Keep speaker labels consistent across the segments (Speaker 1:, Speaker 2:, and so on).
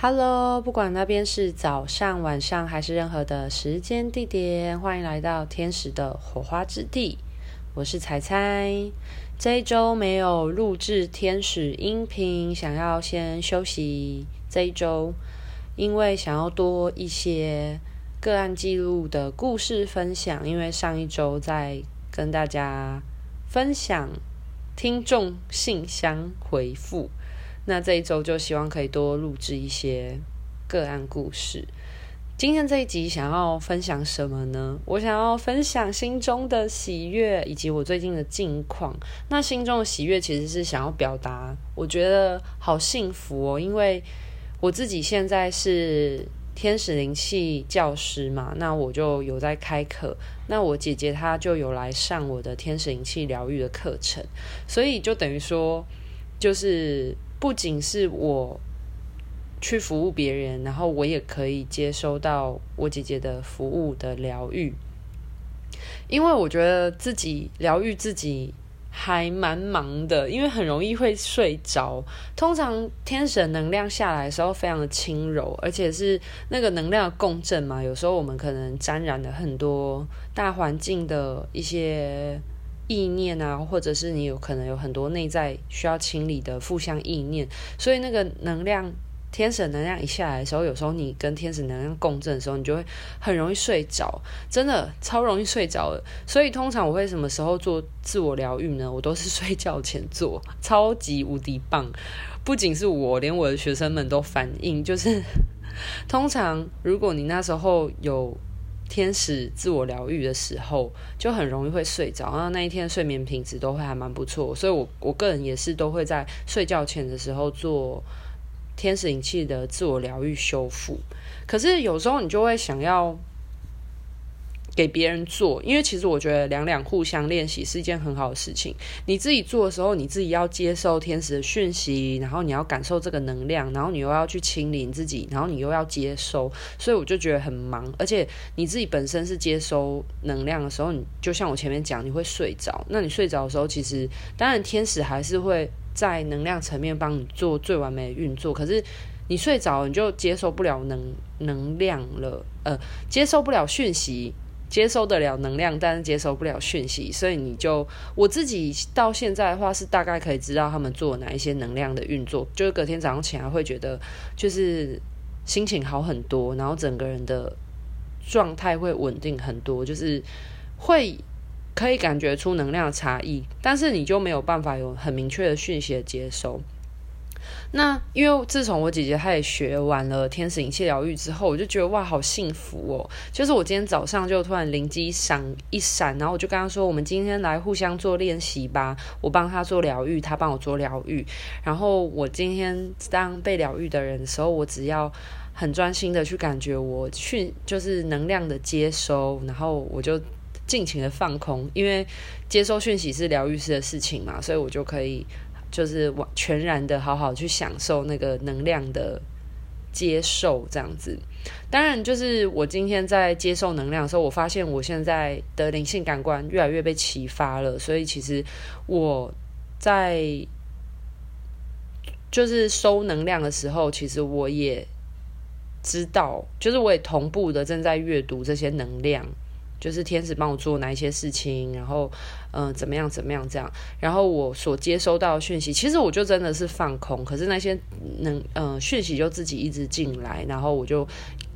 Speaker 1: Hello，不管那边是早上、晚上还是任何的时间地点，欢迎来到天使的火花之地。我是彩彩，这一周没有录制天使音频，想要先休息这一周，因为想要多一些个案记录的故事分享。因为上一周在跟大家分享听众信箱回复。那这一周就希望可以多录制一些个案故事。今天这一集想要分享什么呢？我想要分享心中的喜悦以及我最近的近况。那心中的喜悦其实是想要表达，我觉得好幸福哦，因为我自己现在是天使灵气教师嘛，那我就有在开课。那我姐姐她就有来上我的天使灵气疗愈的课程，所以就等于说就是。不仅是我去服务别人，然后我也可以接收到我姐姐的服务的疗愈，因为我觉得自己疗愈自己还蛮忙的，因为很容易会睡着。通常天神能量下来的时候非常的轻柔，而且是那个能量共振嘛。有时候我们可能沾染了很多大环境的一些。意念啊，或者是你有可能有很多内在需要清理的负向意念，所以那个能量，天使能量一下来的时候，有时候你跟天使能量共振的时候，你就会很容易睡着，真的超容易睡着的。所以通常我会什么时候做自我疗愈呢？我都是 睡觉前做，超级无敌棒。不仅是我，连我的学生们都反映，就是 通常如果你那时候有。天使自我疗愈的时候，就很容易会睡着，然后那一天睡眠品质都会还蛮不错，所以我我个人也是都会在睡觉前的时候做天使引气的自我疗愈修复。可是有时候你就会想要。给别人做，因为其实我觉得两两互相练习是一件很好的事情。你自己做的时候，你自己要接受天使的讯息，然后你要感受这个能量，然后你又要去清理自己，然后你又要接收，所以我就觉得很忙。而且你自己本身是接收能量的时候，你就像我前面讲，你会睡着。那你睡着的时候，其实当然天使还是会在能量层面帮你做最完美的运作。可是你睡着，你就接受不了能能量了，呃，接受不了讯息。接收得了能量，但是接收不了讯息，所以你就我自己到现在的话是大概可以知道他们做哪一些能量的运作，就是隔天早上起来会觉得就是心情好很多，然后整个人的状态会稳定很多，就是会可以感觉出能量的差异，但是你就没有办法有很明确的讯息的接收。那因为自从我姐姐她也学完了天使灵气疗愈之后，我就觉得哇，好幸福哦！就是我今天早上就突然灵机一闪一闪，然后我就跟她说：“我们今天来互相做练习吧，我帮她做疗愈，她帮我做疗愈。然后我今天当被疗愈的人的时候，我只要很专心的去感觉我讯，就是能量的接收，然后我就尽情的放空，因为接收讯息是疗愈师的事情嘛，所以我就可以。”就是完全然的好好去享受那个能量的接受，这样子。当然，就是我今天在接受能量的时候，我发现我现在的灵性感官越来越被启发了。所以，其实我在就是收能量的时候，其实我也知道，就是我也同步的正在阅读这些能量。就是天使帮我做哪一些事情，然后，嗯、怎么样，怎么样，这样，然后我所接收到讯息，其实我就真的是放空，可是那些能，嗯、讯息就自己一直进来，然后我就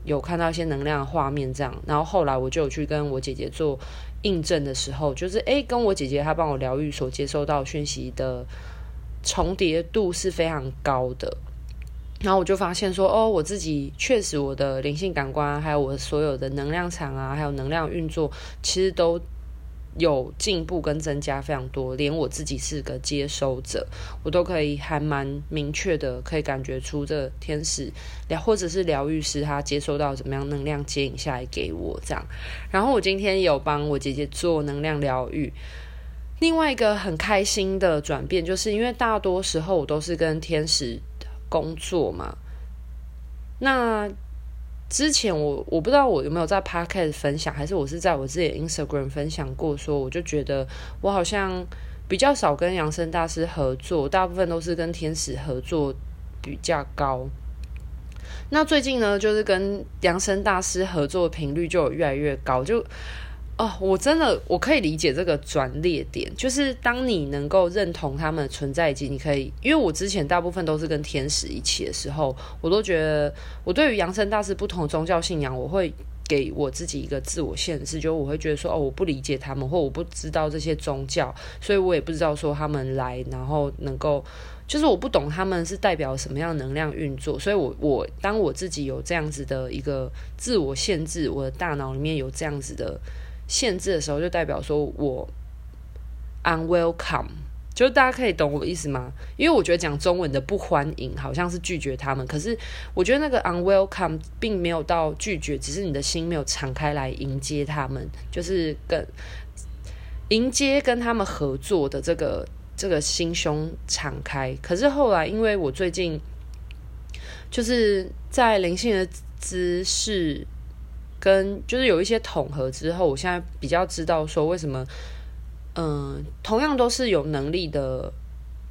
Speaker 1: 有看到一些能量的画面，这样，然后后来我就有去跟我姐姐做印证的时候，就是诶，跟我姐姐她帮我疗愈所接收到讯息的重叠度是非常高的。然后我就发现说，哦，我自己确实我的灵性感官，还有我所有的能量场啊，还有能量运作，其实都有进步跟增加非常多。连我自己是个接收者，我都可以还蛮明确的可以感觉出这天使疗或者是疗愈师他接收到怎么样能量接引下来给我这样。然后我今天有帮我姐姐做能量疗愈。另外一个很开心的转变，就是因为大多时候我都是跟天使。工作嘛，那之前我我不知道我有没有在 Podcast 分享，还是我是在我自己的 Instagram 分享过，说我就觉得我好像比较少跟扬升大师合作，大部分都是跟天使合作比较高。那最近呢，就是跟扬升大师合作频率就有越来越高，就。哦，我真的我可以理解这个转捩点，就是当你能够认同他们的存在以及你可以，因为我之前大部分都是跟天使一起的时候，我都觉得我对于扬升大师不同的宗教信仰，我会给我自己一个自我限制，就我会觉得说，哦，我不理解他们，或我不知道这些宗教，所以我也不知道说他们来，然后能够，就是我不懂他们是代表什么样的能量运作，所以我我当我自己有这样子的一个自我限制，我的大脑里面有这样子的。限制的时候，就代表说我 unwelcome，就大家可以懂我的意思吗？因为我觉得讲中文的不欢迎好像是拒绝他们，可是我觉得那个 unwelcome 并没有到拒绝，只是你的心没有敞开来迎接他们，就是跟迎接跟他们合作的这个这个心胸敞开。可是后来，因为我最近就是在灵性的姿势。跟就是有一些统合之后，我现在比较知道说为什么，嗯，同样都是有能力的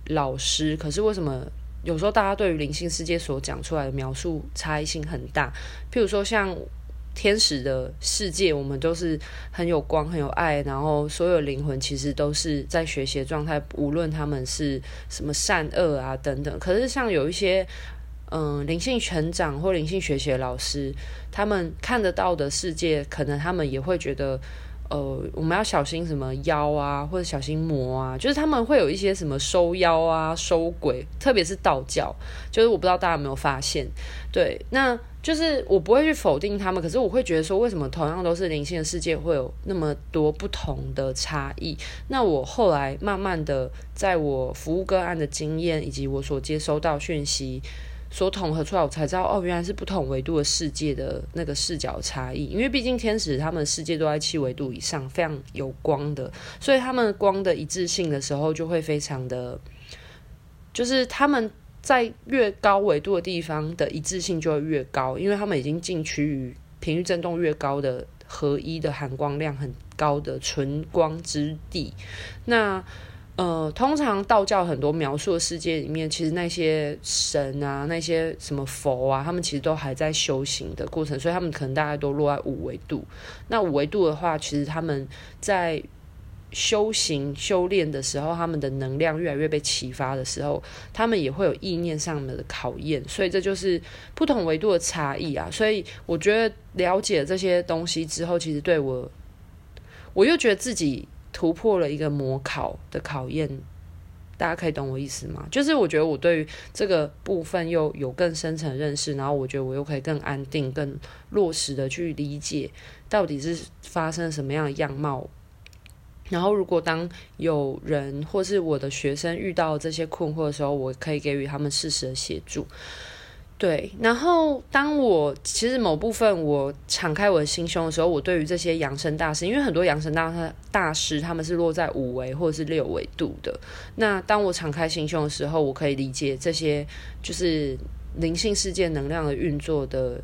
Speaker 1: 老师，可是为什么有时候大家对于灵性世界所讲出来的描述差异性很大？譬如说像天使的世界，我们都是很有光、很有爱，然后所有灵魂其实都是在学习状态，无论他们是什么善恶啊等等。可是像有一些。嗯，灵性成长或灵性学习的老师，他们看得到的世界，可能他们也会觉得，呃，我们要小心什么妖啊，或者小心魔啊，就是他们会有一些什么收妖啊、收鬼，特别是道教，就是我不知道大家有没有发现，对，那就是我不会去否定他们，可是我会觉得说，为什么同样都是灵性的世界，会有那么多不同的差异？那我后来慢慢的，在我服务个案的经验以及我所接收到讯息。所统合出来，我才知道哦，原来是不同维度的世界的那个视角差异。因为毕竟天使他们世界都在七维度以上，非常有光的，所以他们光的一致性的时候就会非常的，就是他们在越高维度的地方的一致性就会越高，因为他们已经进趋于频率振动越高的合一的含光量很高的纯光之地。那呃，通常道教很多描述的世界里面，其实那些神啊，那些什么佛啊，他们其实都还在修行的过程，所以他们可能大概都落在五维度。那五维度的话，其实他们在修行修炼的时候，他们的能量越来越被启发的时候，他们也会有意念上面的考验。所以这就是不同维度的差异啊。所以我觉得了解这些东西之后，其实对我，我又觉得自己。突破了一个模考的考验，大家可以懂我意思吗？就是我觉得我对于这个部分又有更深层认识，然后我觉得我又可以更安定、更落实的去理解到底是发生什么样的样貌。然后，如果当有人或是我的学生遇到这些困惑的时候，我可以给予他们适时的协助。对，然后当我其实某部分我敞开我的心胸的时候，我对于这些扬升大师，因为很多扬升大师大师他们是落在五维或者是六维度的。那当我敞开心胸的时候，我可以理解这些就是灵性世界能量的运作的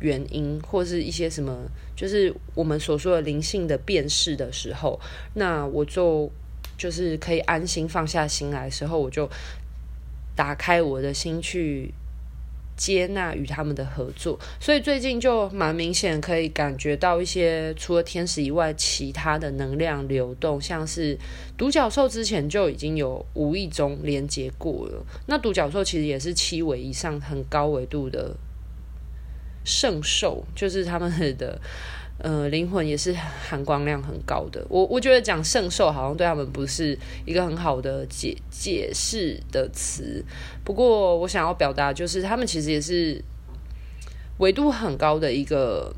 Speaker 1: 原因，或是一些什么，就是我们所说的灵性的辨识的时候，那我就就是可以安心放下心来的时候，我就打开我的心去。接纳与他们的合作，所以最近就蛮明显可以感觉到一些除了天使以外，其他的能量流动，像是独角兽之前就已经有无意中连接过了。那独角兽其实也是七维以上很高维度的圣兽，就是他们的。呃，灵魂也是含光量很高的。我我觉得讲圣兽好像对他们不是一个很好的解解释的词。不过我想要表达就是，他们其实也是维度很高的一个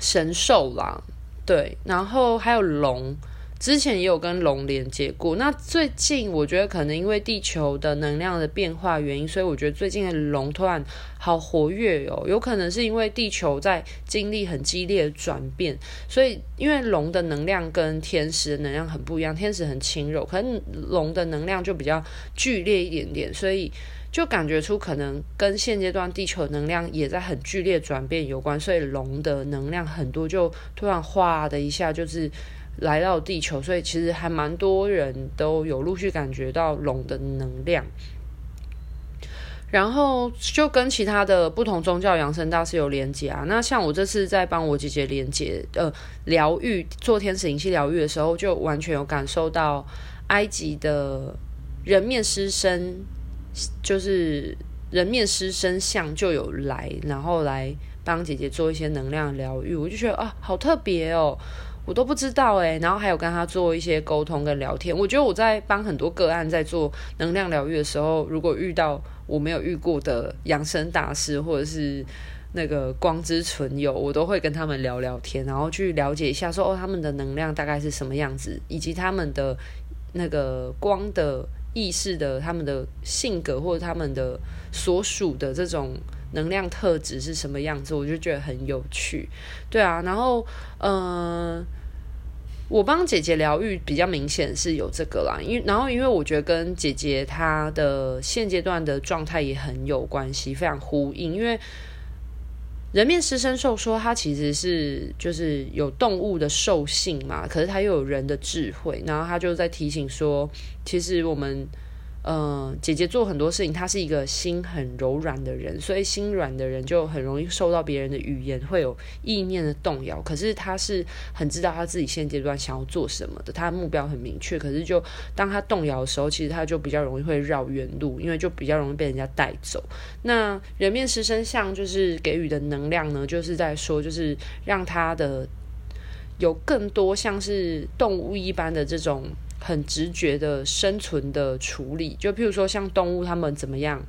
Speaker 1: 神兽啦。对，然后还有龙。之前也有跟龙连接过，那最近我觉得可能因为地球的能量的变化原因，所以我觉得最近的龙突然好活跃哦，有可能是因为地球在经历很激烈的转变，所以因为龙的能量跟天使的能量很不一样，天使很轻柔，可能龙的能量就比较剧烈一点点，所以就感觉出可能跟现阶段地球能量也在很剧烈转变有关，所以龙的能量很多就突然哗的一下就是。来到地球，所以其实还蛮多人都有陆续感觉到龙的能量。然后就跟其他的不同宗教养生大师有连接啊。那像我这次在帮我姐姐连接呃疗愈做天使灵气疗愈的时候，就完全有感受到埃及的人面狮身，就是人面狮身像就有来，然后来帮姐姐做一些能量疗愈。我就觉得啊，好特别哦。我都不知道哎，然后还有跟他做一些沟通跟聊天。我觉得我在帮很多个案在做能量疗愈的时候，如果遇到我没有遇过的养生大师或者是那个光之存有，我都会跟他们聊聊天，然后去了解一下说哦，他们的能量大概是什么样子，以及他们的那个光的意识的他们的性格或者他们的所属的这种。能量特质是什么样子，我就觉得很有趣，对啊，然后嗯、我帮姐姐疗愈比较明显是有这个啦，因为然后因为我觉得跟姐姐她的现阶段的状态也很有关系，非常呼应，因为人面狮身兽说它其实是就是有动物的兽性嘛，可是它又有人的智慧，然后它就在提醒说，其实我们。嗯，姐姐做很多事情，她是一个心很柔软的人，所以心软的人就很容易受到别人的语言会有意念的动摇。可是她是很知道她自己现阶段想要做什么的，她的目标很明确。可是就当她动摇的时候，其实她就比较容易会绕远路，因为就比较容易被人家带走。那人面狮身像就是给予的能量呢，就是在说，就是让她的有更多像是动物一般的这种。很直觉的生存的处理，就譬如说像动物，它们怎么样？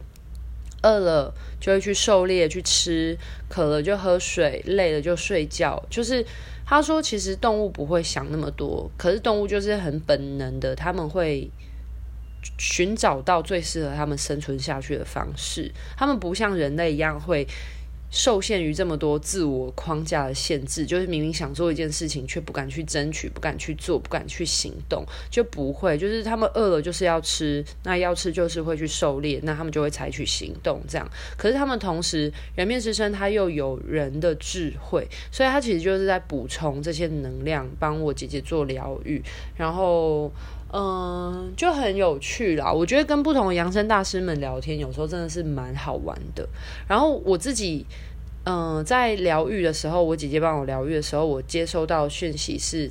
Speaker 1: 饿了就会去狩猎去吃，渴了就喝水，累了就睡觉。就是他说，其实动物不会想那么多，可是动物就是很本能的，他们会寻找到最适合他们生存下去的方式。他们不像人类一样会。受限于这么多自我框架的限制，就是明明想做一件事情，却不敢去争取，不敢去做，不敢去行动，就不会。就是他们饿了就是要吃，那要吃就是会去狩猎，那他们就会采取行动。这样，可是他们同时人面狮身，他又有人的智慧，所以他其实就是在补充这些能量，帮我姐姐做疗愈，然后。嗯，就很有趣啦。我觉得跟不同的养生大师们聊天，有时候真的是蛮好玩的。然后我自己，嗯，在疗愈的时候，我姐姐帮我疗愈的时候，我接收到讯息是，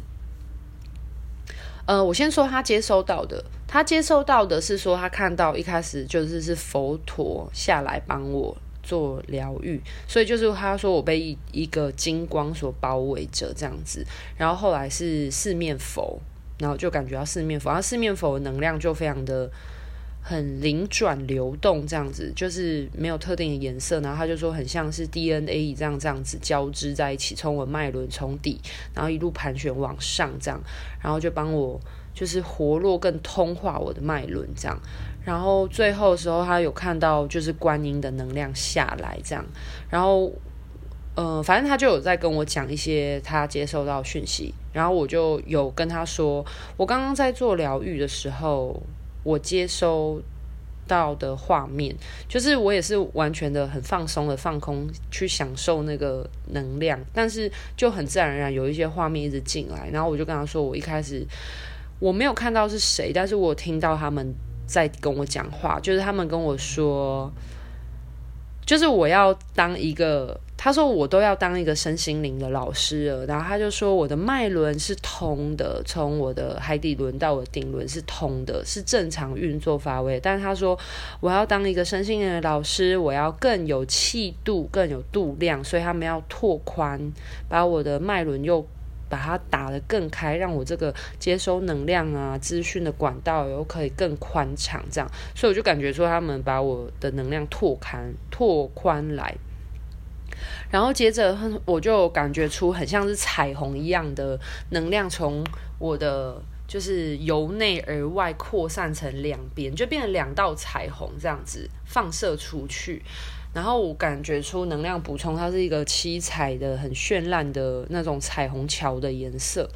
Speaker 1: 呃，我先说他接收到的，他接收到的是说，他看到一开始就是是佛陀下来帮我做疗愈，所以就是他说我被一一个金光所包围着这样子，然后后来是四面佛。然后就感觉到四面佛，然后四面佛的能量就非常的很灵转流动，这样子就是没有特定的颜色。然后他就说很像是 DNA 这样这样子交织在一起，从我脉轮从底，然后一路盘旋往上这样，然后就帮我就是活络更通化我的脉轮这样。然后最后的时候，他有看到就是观音的能量下来这样，然后。嗯，反正他就有在跟我讲一些他接收到讯息，然后我就有跟他说，我刚刚在做疗愈的时候，我接收到的画面，就是我也是完全的很放松的放空去享受那个能量，但是就很自然而然有一些画面一直进来，然后我就跟他说，我一开始我没有看到是谁，但是我听到他们在跟我讲话，就是他们跟我说，就是我要当一个。他说我都要当一个身心灵的老师了，然后他就说我的脉轮是通的，从我的海底轮到我的顶轮是通的，是正常运作发挥。但是他说我要当一个身心灵的老师，我要更有气度，更有度量，所以他们要拓宽，把我的脉轮又把它打得更开，让我这个接收能量啊、资讯的管道又可以更宽敞，这样。所以我就感觉说他们把我的能量拓宽、拓宽来。然后接着，我就感觉出很像是彩虹一样的能量从我的就是由内而外扩散成两边，就变成两道彩虹这样子放射出去。然后我感觉出能量补充，它是一个七彩的、很绚烂的那种彩虹桥的颜色。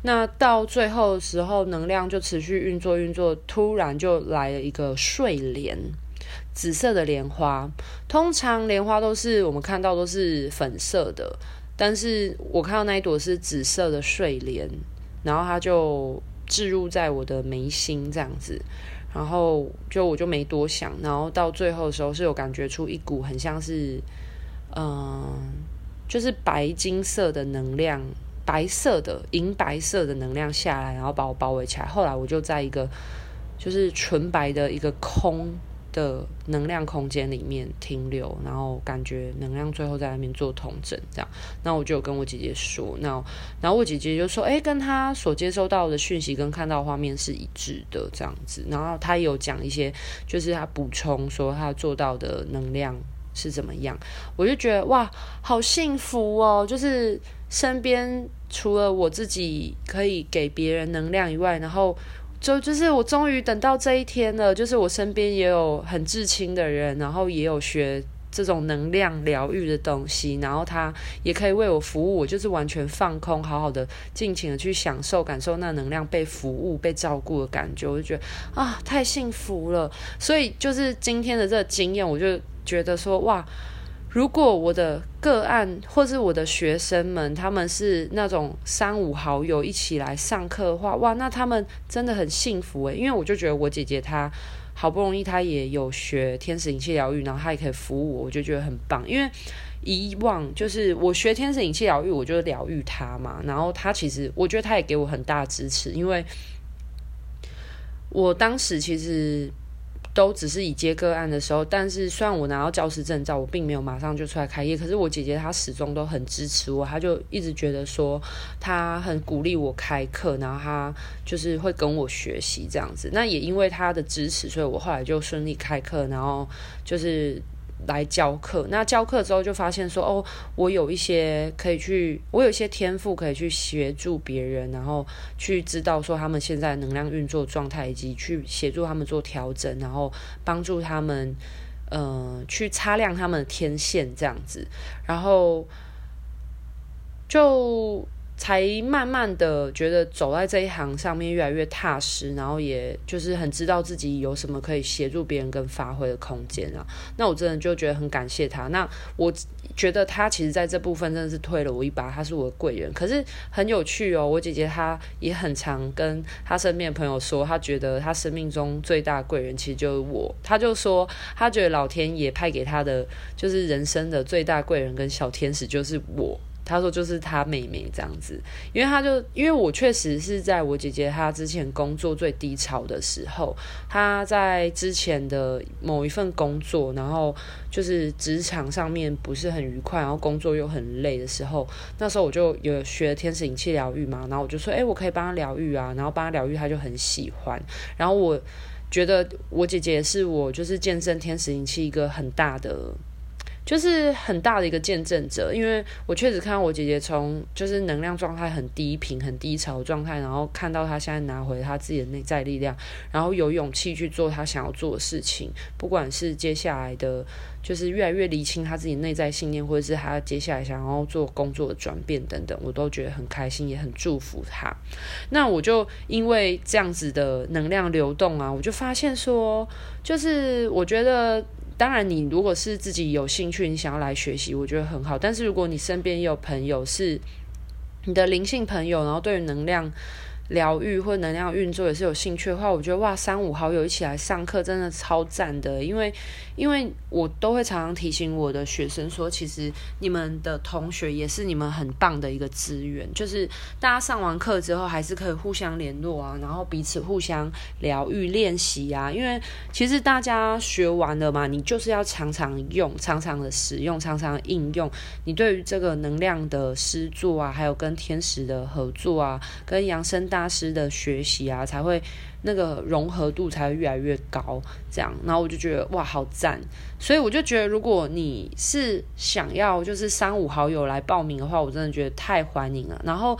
Speaker 1: 那到最后的时候，能量就持续运作运作，突然就来了一个睡莲。紫色的莲花，通常莲花都是我们看到都是粉色的，但是我看到那一朵是紫色的睡莲，然后它就置入在我的眉心这样子，然后就我就没多想，然后到最后的时候是有感觉出一股很像是，嗯，就是白金色的能量，白色的银白色的能量下来，然后把我包围起来。后来我就在一个就是纯白的一个空。的能量空间里面停留，然后感觉能量最后在那边做统整，这样。那我就跟我姐姐说，那然后我姐姐就说，哎，跟她所接收到的讯息跟看到画面是一致的，这样子。然后她有讲一些，就是她补充说她做到的能量是怎么样。我就觉得哇，好幸福哦！就是身边除了我自己可以给别人能量以外，然后。就就是我终于等到这一天了，就是我身边也有很至亲的人，然后也有学这种能量疗愈的东西，然后他也可以为我服务，我就是完全放空，好好的尽情的去享受、感受那能量被服务、被照顾的感觉，我就觉得啊，太幸福了。所以就是今天的这个经验，我就觉得说哇。如果我的个案或是我的学生们，他们是那种三五好友一起来上课的话，哇，那他们真的很幸福诶。因为我就觉得我姐姐她好不容易她也有学天使灵气疗愈，然后她也可以服务我，我就觉得很棒。因为以往就是我学天使灵气疗愈，我就疗愈她嘛，然后她其实我觉得她也给我很大支持，因为我当时其实。都只是以接个案的时候，但是虽然我拿到教师证照，我并没有马上就出来开业。可是我姐姐她始终都很支持我，她就一直觉得说她很鼓励我开课，然后她就是会跟我学习这样子。那也因为她的支持，所以我后来就顺利开课，然后就是。来教课，那教课之后就发现说，哦，我有一些可以去，我有一些天赋可以去协助别人，然后去知道说他们现在能量运作状态，以及去协助他们做调整，然后帮助他们，呃，去擦亮他们的天线这样子，然后就。才慢慢的觉得走在这一行上面越来越踏实，然后也就是很知道自己有什么可以协助别人跟发挥的空间啊。那我真的就觉得很感谢他。那我觉得他其实在这部分真的是推了我一把，他是我的贵人。可是很有趣哦，我姐姐她也很常跟她身边的朋友说，她觉得她生命中最大贵人其实就是我。她就说她觉得老天爷派给她的就是人生的最大贵人跟小天使就是我。他说就是他妹妹这样子，因为他就因为我确实是在我姐姐她之前工作最低潮的时候，她在之前的某一份工作，然后就是职场上面不是很愉快，然后工作又很累的时候，那时候我就有学天使灵气疗愈嘛，然后我就说，哎，我可以帮他疗愈啊，然后帮他疗愈，他就很喜欢，然后我觉得我姐姐是我就是见证天使灵气一个很大的。就是很大的一个见证者，因为我确实看到我姐姐从就是能量状态很低频、很低潮状态，然后看到她现在拿回她自己的内在力量，然后有勇气去做她想要做的事情，不管是接下来的，就是越来越厘清她自己内在信念，或者是她接下来想要做工作的转变等等，我都觉得很开心，也很祝福她。那我就因为这样子的能量流动啊，我就发现说，就是我觉得。当然，你如果是自己有兴趣，你想要来学习，我觉得很好。但是如果你身边有朋友是你的灵性朋友，然后对于能量，疗愈或能量运作也是有兴趣的话，我觉得哇，三五好友一起来上课真的超赞的。因为，因为我都会常常提醒我的学生说，其实你们的同学也是你们很棒的一个资源。就是大家上完课之后，还是可以互相联络啊，然后彼此互相疗愈练习啊。因为其实大家学完了嘛，你就是要常常用、常常的使用、常常应用。你对于这个能量的施作啊，还有跟天使的合作啊，跟扬升大。大师的学习啊，才会那个融合度才会越来越高，这样，然后我就觉得哇，好赞！所以我就觉得，如果你是想要就是三五好友来报名的话，我真的觉得太欢迎了。然后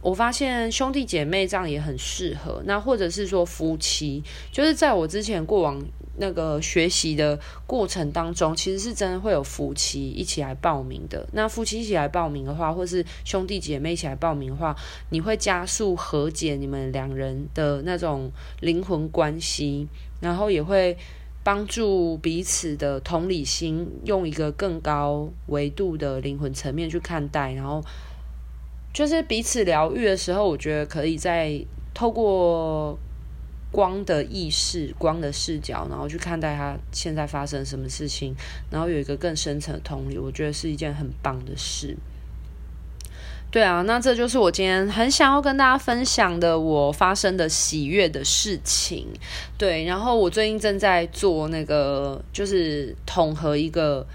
Speaker 1: 我发现兄弟姐妹这样也很适合，那或者是说夫妻，就是在我之前过往。那个学习的过程当中，其实是真的会有夫妻一起来报名的。那夫妻一起来报名的话，或是兄弟姐妹一起来报名的话，你会加速和解你们两人的那种灵魂关系，然后也会帮助彼此的同理心，用一个更高维度的灵魂层面去看待。然后就是彼此疗愈的时候，我觉得可以再透过。光的意识、光的视角，然后去看待他现在发生什么事情，然后有一个更深层的同理，我觉得是一件很棒的事。对啊，那这就是我今天很想要跟大家分享的我发生的喜悦的事情。对，然后我最近正在做那个，就是统合一个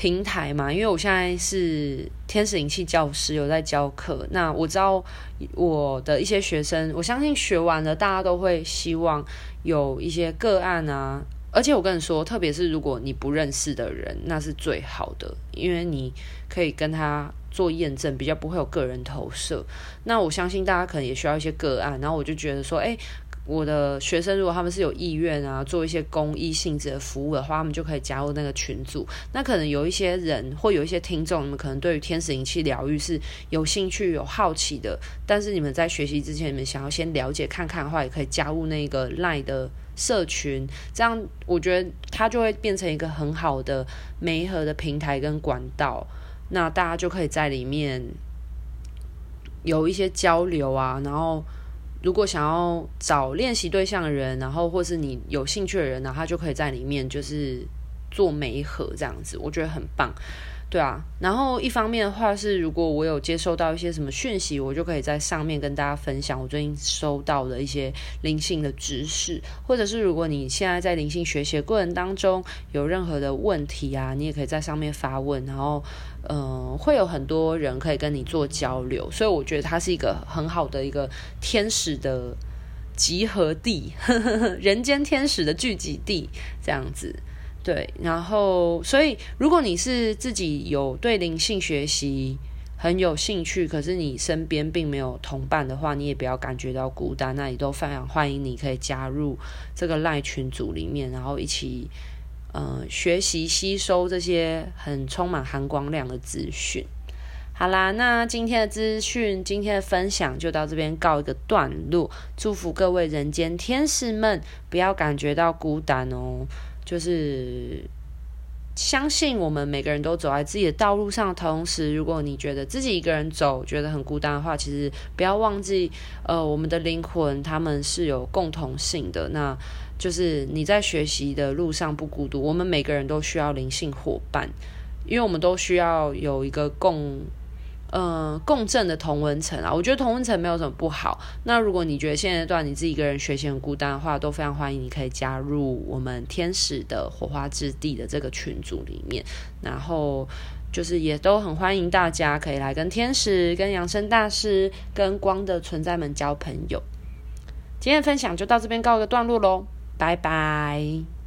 Speaker 1: 平台嘛，因为我现在是天使灵气教师，有在教课。那我知道我的一些学生，我相信学完了，大家都会希望有一些个案啊。而且我跟你说，特别是如果你不认识的人，那是最好的，因为你可以跟他做验证，比较不会有个人投射。那我相信大家可能也需要一些个案，然后我就觉得说，诶，我的学生如果他们是有意愿啊，做一些公益性质的服务的话，他们就可以加入那个群组。那可能有一些人或有一些听众，你们可能对于天使灵气疗愈是有兴趣、有好奇的，但是你们在学习之前，你们想要先了解看看的话，也可以加入那个 LINE 的。社群，这样我觉得它就会变成一个很好的媒合的平台跟管道，那大家就可以在里面有一些交流啊。然后，如果想要找练习对象的人，然后或是你有兴趣的人，然后他就可以在里面就是做每一盒这样子，我觉得很棒。对啊，然后一方面的话是，如果我有接收到一些什么讯息，我就可以在上面跟大家分享我最近收到的一些灵性的知识，或者是如果你现在在灵性学习过程当中有任何的问题啊，你也可以在上面发问，然后嗯、呃，会有很多人可以跟你做交流，所以我觉得它是一个很好的一个天使的集合地，呵呵人间天使的聚集地，这样子。对，然后，所以如果你是自己有对灵性学习很有兴趣，可是你身边并没有同伴的话，你也不要感觉到孤单，那也都非常欢迎你可以加入这个赖群组里面，然后一起呃学习吸收这些很充满含光量的资讯。好啦，那今天的资讯，今天的分享就到这边告一个段落。祝福各位人间天使们，不要感觉到孤单哦。就是相信我们每个人都走在自己的道路上，同时，如果你觉得自己一个人走觉得很孤单的话，其实不要忘记，呃，我们的灵魂他们是有共同性的。那就是你在学习的路上不孤独，我们每个人都需要灵性伙伴，因为我们都需要有一个共。呃，共振的同温层啊，我觉得同温层没有什么不好。那如果你觉得现阶段你自己一个人学习很孤单的话，都非常欢迎你可以加入我们天使的火花之地的这个群组里面。然后就是也都很欢迎大家可以来跟天使、跟扬升大师、跟光的存在们交朋友。今天的分享就到这边告一个段落喽，拜拜。